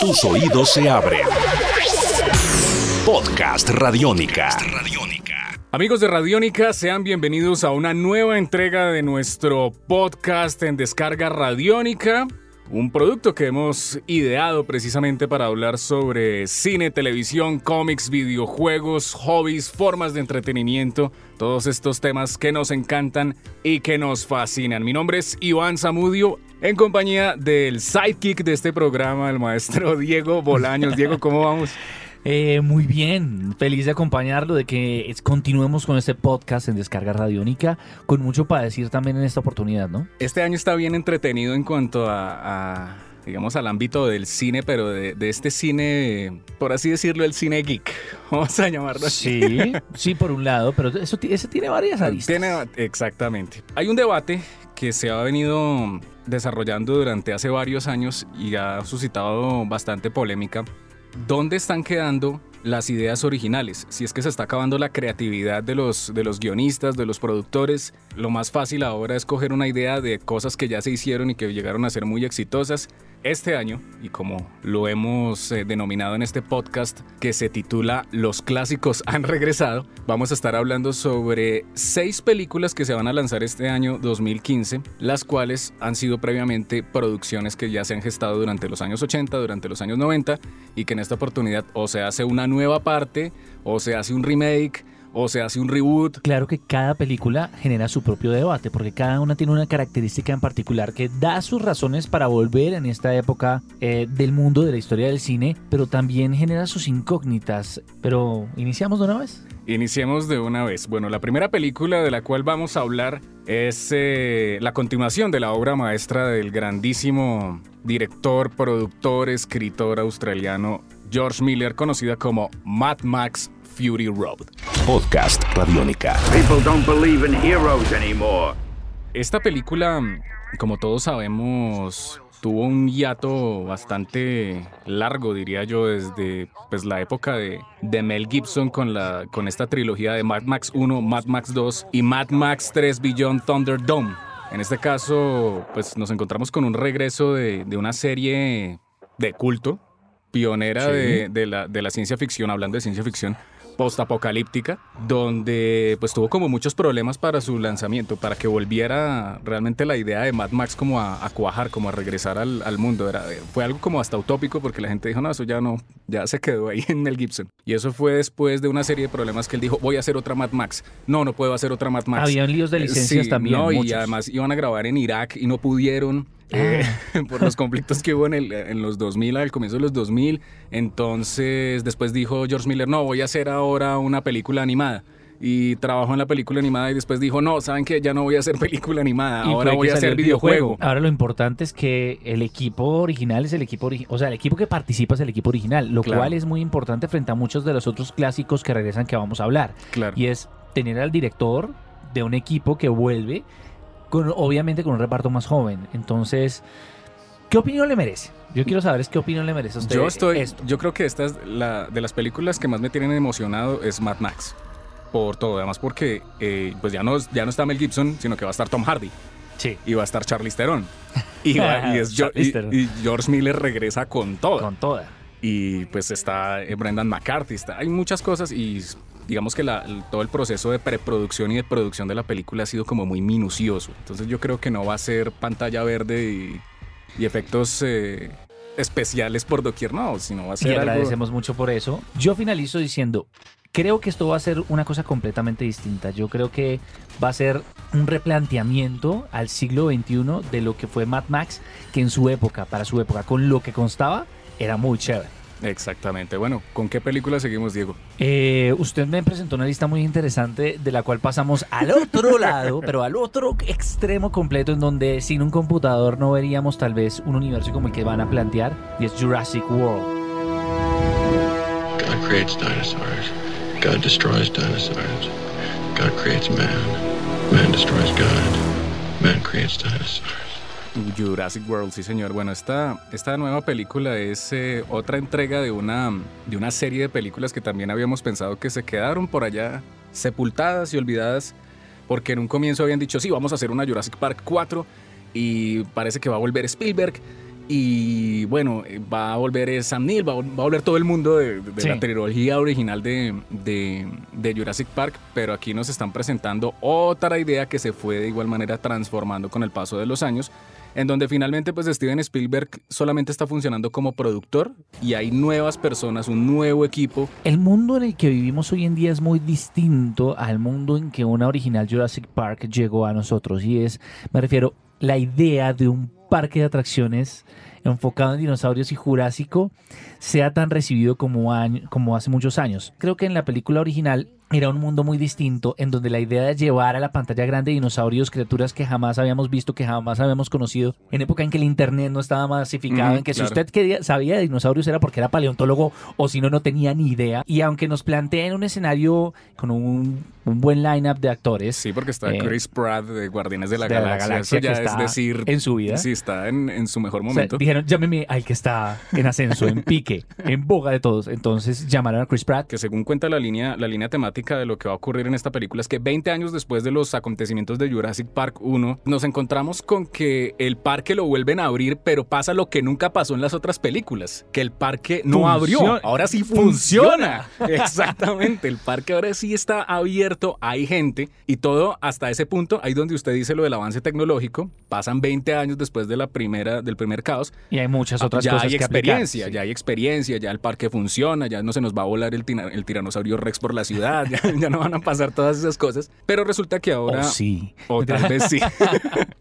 Tus oídos se abren. Podcast Radiónica. Amigos de Radiónica, sean bienvenidos a una nueva entrega de nuestro podcast en descarga Radiónica. Un producto que hemos ideado precisamente para hablar sobre cine, televisión, cómics, videojuegos, hobbies, formas de entretenimiento, todos estos temas que nos encantan y que nos fascinan. Mi nombre es Iván Zamudio, en compañía del sidekick de este programa, el maestro Diego Bolaños. Diego, ¿cómo vamos? Eh, muy bien, feliz de acompañarlo, de que continuemos con este podcast en Descarga Radiónica, con mucho para decir también en esta oportunidad, ¿no? Este año está bien entretenido en cuanto a, digamos, al ámbito del cine, pero de, este cine, por así decirlo, el cine geek, vamos a llamarlo así. Sí, sí, por un lado, pero eso, ese tiene varias aristas. Tiene, exactamente. Hay un debate que se ha venido desarrollando durante hace varios años y ha suscitado bastante polémica ¿dónde están quedando las ideas originales? Si es que se está acabando la creatividad de los, de los guionistas, de los productores, lo más fácil ahora es coger una idea de cosas que ya se hicieron y que llegaron a ser muy exitosas este año, y como lo hemos eh, denominado en este podcast que se titula Los clásicos han regresado, vamos a estar hablando sobre seis películas que se van a lanzar este año 2015, las cuales han sido previamente producciones que ya se han gestado durante los años 80, durante los años 90, y que en esta oportunidad o se hace una nueva parte, o se hace un remake, o se hace un reboot. Claro que cada película genera su propio debate, porque cada una tiene una característica en particular que da sus razones para volver en esta época eh, del mundo de la historia del cine, pero también genera sus incógnitas. Pero, ¿iniciamos de una vez? Iniciemos de una vez. Bueno, la primera película de la cual vamos a hablar es eh, la continuación de la obra maestra del grandísimo director, productor, escritor australiano George Miller, conocida como Mad Max Fury Road. Podcast Radiónica. People don't believe in heroes anymore. Esta película, como todos sabemos, tuvo un hiato bastante largo, diría yo, desde pues, la época de, de, Mel Gibson con, la, con esta trilogía de Mad Max 1, Mad Max 2 y Mad Max 3 Beyond Thunderdome. En este caso, pues nos encontramos con un regreso de, de una serie de culto, pionera de, de, la, de la ciencia ficción, hablando de ciencia ficción, postapocalíptica, donde pues tuvo como muchos problemas para su lanzamiento, para que volviera realmente la idea de Mad Max como a, cuajar, como a regresar al, al, mundo. Era, fue algo como hasta utópico porque la gente dijo, no, eso ya no, ya se quedó ahí en Mel Gibson. Y eso fue después de una serie de problemas que él dijo, voy a hacer otra Mad Max. No, no puedo hacer otra Mad Max. Habían líos de licencias también. No, y además iban a grabar en Irak y no pudieron. Eh, ah. por los conflictos que hubo en, el, en los 2000, al comienzo de los 2000. Entonces, después dijo George Miller, no, voy a hacer ahora una película animada. Y trabajó en la película animada y después dijo, no, ¿saben qué? Ya no voy a hacer película animada, ahora voy a hacer videojuego. Ahora lo importante es que el equipo original es el equipo o sea, el equipo que participa es el equipo original, lo cual es muy importante frente a muchos de los otros clásicos que regresan que vamos a hablar. Claro. Y es tener al director de un equipo que vuelve obviamente con un reparto más joven. Entonces, ¿qué opinión le merece? Yo quiero saber es qué opinión le merece a usted. Yo estoy, yo creo que esta es la de las películas que más me tienen emocionado es Mad Max. Por todo, además porque eh, pues ya no, ya no está Mel Gibson, sino que va a estar Tom Hardy. Sí. Y va a estar Charlize Theron. Y, y, George Miller regresa con todo. Con toda. Y pues está eh, Brendan McCarthy. Está, hay muchas cosas y digamos que todo el proceso de preproducción y de producción de la película ha sido como muy minucioso. Entonces yo creo que no va a ser pantalla verde y, efectos eh, especiales por doquier, no, sino va a ser... Y agradecemos mucho por eso. Yo finalizo diciendo, creo que esto va a ser una cosa completamente distinta. Yo creo que va a ser un replanteamiento al siglo XXI de lo que fue Mad Max, que en su época, para su época, con lo que constaba, era muy chévere. Exactamente. Bueno, ¿con qué película seguimos, Diego? Eh, usted me presentó una lista muy interesante de la cual pasamos al otro lado, pero al otro extremo completo, en donde sin un computador no veríamos tal vez un universo como el que van a plantear, y es Jurassic World. God creates dinosaurs. God destroys dinosaurs. God creates man. Man destroys God. Man creates dinosaurs. Jurassic World, sí señor. Bueno, esta, esta nueva película es eh, otra entrega de una, de una serie de películas que también habíamos pensado que se quedaron por allá sepultadas y olvidadas, porque en un comienzo habían dicho, sí, vamos a hacer una Jurassic Park 4 y parece que va a volver Spielberg. Y bueno, eh, va a volver Sam Neill, va a, volver todo el mundo de, la trilogía original de, de, Jurassic Park, pero aquí nos están presentando otra idea que se fue de igual manera transformando con el paso de los años en donde finalmente pues Steven Spielberg solamente está funcionando como productor y hay nuevas personas, un nuevo equipo. El mundo en el que vivimos hoy en día es muy distinto al mundo en que una original Jurassic Park llegó a nosotros y es, me refiero, la idea de un parque de atracciones enfocado en dinosaurios y jurásico sea tan recibido como, como hace muchos años. Creo que en la película original era un mundo muy distinto en donde la idea de llevar a la pantalla grande dinosaurios, criaturas que jamás habíamos visto, que jamás habíamos conocido, en época en que el internet no estaba masificado, en que si usted quería, sabía de dinosaurios era porque era paleontólogo o si no, no tenía ni idea. Y aunque nos planteen un escenario con un, un buen lineup de actores. Sí, porque está eh, Chris Pratt de Guardianes de la Galaxia. ya es decir, en su vida. Sí, está en, en su mejor momento. dijeron, llámeme al que está en ascenso, en pique, en boga de todos. Entonces llamaron a Chris Pratt. Que según cuenta la línea, la línea temática, de lo que va a ocurrir en esta película es que 20 años después de los acontecimientos de Jurassic Park 1, nos encontramos con que el parque lo vuelven a abrir, pero pasa lo que nunca pasó en las otras películas, que el parque no abrió, ahora sí funciona. Exactamente, el parque ahora sí está abierto, hay gente y todo hasta ese punto, ahí donde usted dice lo del avance tecnológico, pasan 20 años después de la primera del primer caos. Y hay muchas otras ya cosas hay experiencia, ya hay experiencia, ya el parque funciona, ya no se nos va a volar el, el tiranosaurio Rex por la ciudad, ya, no van a pasar todas esas cosas. Pero resulta que ahora. Oh, sí. O tal vez sí.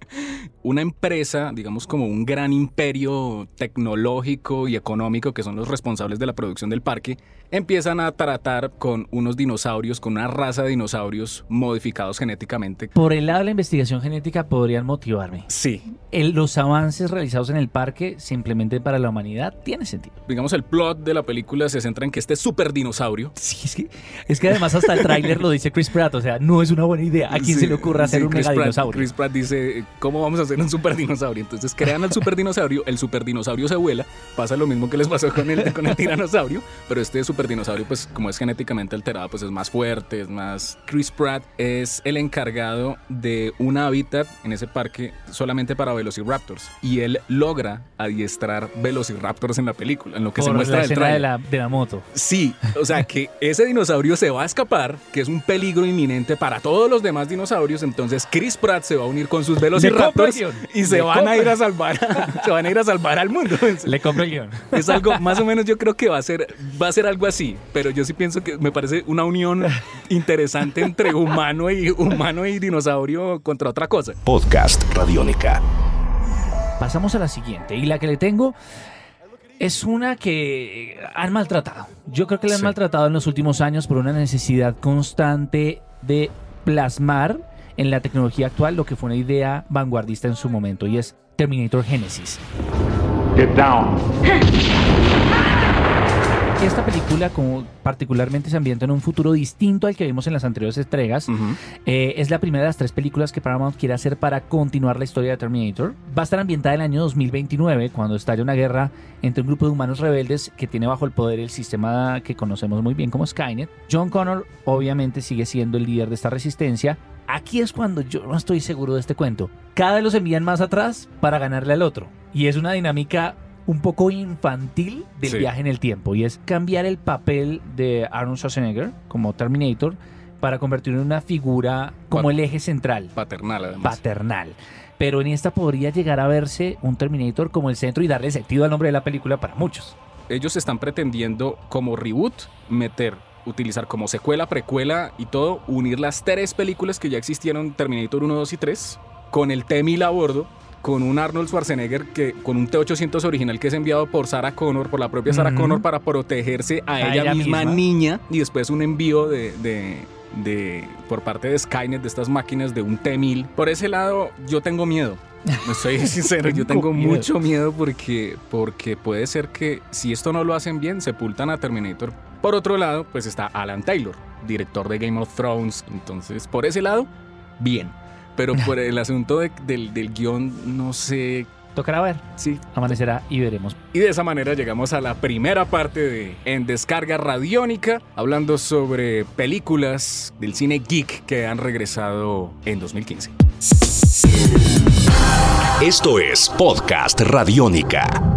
Una empresa, digamos como un gran imperio tecnológico y económico que son los responsables de la producción del parque, empiezan a tratar con unos dinosaurios, con una raza de dinosaurios modificados genéticamente. Por el lado de la investigación genética podrían motivarme. Sí. los avances realizados en el parque simplemente para la humanidad tiene sentido. Digamos, el plot de la película se centra en que este super dinosaurio. Sí, es que, es que además hasta el tráiler lo dice Chris Pratt, o sea, no es una buena idea. ¿A quién se le ocurre hacer un mega dinosaurio? Chris Pratt dice, ¿cómo vamos a hacer un super dinosaurio? Entonces crean al super dinosaurio, el super dinosaurio se vuela, pasa lo mismo que les pasó con el, con el tiranosaurio, pero este super dinosaurio, pues como es genéticamente alterado, pues es más fuerte, es más... Chris Pratt es el encargado de un hábitat en ese parque solamente para velociraptors y él logra adiestrar velociraptors en la película, en lo que se muestra la del de la, de la moto. Sí, o sea que ese dinosaurio se va a escapar, que es un peligro inminente para todos los demás dinosaurios, entonces Chris Pratt se va a unir con sus velociraptors y se van a ir a salvar, se van a ir a salvar al mundo. Le compro el guion. Es algo, más o menos yo creo que va a ser, va a ser algo así, pero yo sí pienso que me parece una unión interesante entre humano y humano y dinosaurio contra otra cosa. Podcast Radiónica. Pasamos a la siguiente y la que le tengo es una que han maltratado. Yo creo que la han maltratado en los últimos años por una necesidad constante de plasmar en la tecnología actual lo que fue una idea vanguardista en su momento y es Terminator Genesis. Get down. Esta película, como particularmente se ambienta en un futuro distinto al que vimos en las anteriores entregas, eh, es la primera de las tres películas que Paramount quiere hacer para continuar la historia de Terminator. Va a estar ambientada en el año 2029, cuando estalla una guerra entre un grupo de humanos rebeldes que tiene bajo el poder el sistema que conocemos muy bien como Skynet. John Connor obviamente sigue siendo el líder de esta resistencia. Aquí es cuando yo no estoy seguro de este cuento. Cada vez los envían más atrás para ganarle al otro. Y es una dinámica un poco infantil del viaje en el tiempo y es cambiar el papel de Arnold Schwarzenegger como Terminator para convertirlo en una figura como el eje central. Paternal, además. Paternal. Pero en esta podría llegar a verse un Terminator como el centro y darle sentido al nombre de la película para muchos. Ellos están pretendiendo como reboot meter utilizar como secuela, precuela y todo, unir las tres películas que ya existieron, Terminator 1, 2 y 3, con el T-1000 a bordo con un Arnold Schwarzenegger que con un T800 original que es enviado por Sarah Connor, por la propia Sarah Connor para protegerse a, ella, misma, niña y después un envío de, de, por parte de Skynet de estas máquinas de un T1000. Por ese lado yo tengo miedo. Me soy sincero, yo tengo mucho miedo porque, porque puede ser que si esto no lo hacen bien, sepultan a Terminator. Por otro lado, pues está Alan Taylor, director de Game of Thrones. Entonces, por ese lado, bien. Pero por el asunto del, del guion, no sé Tocará ver. Sí. Amanecerá y veremos. Y de esa manera llegamos a la primera parte de En Descarga Radiónica, hablando sobre películas del cine geek que han regresado en 2015. Esto es Podcast Radiónica.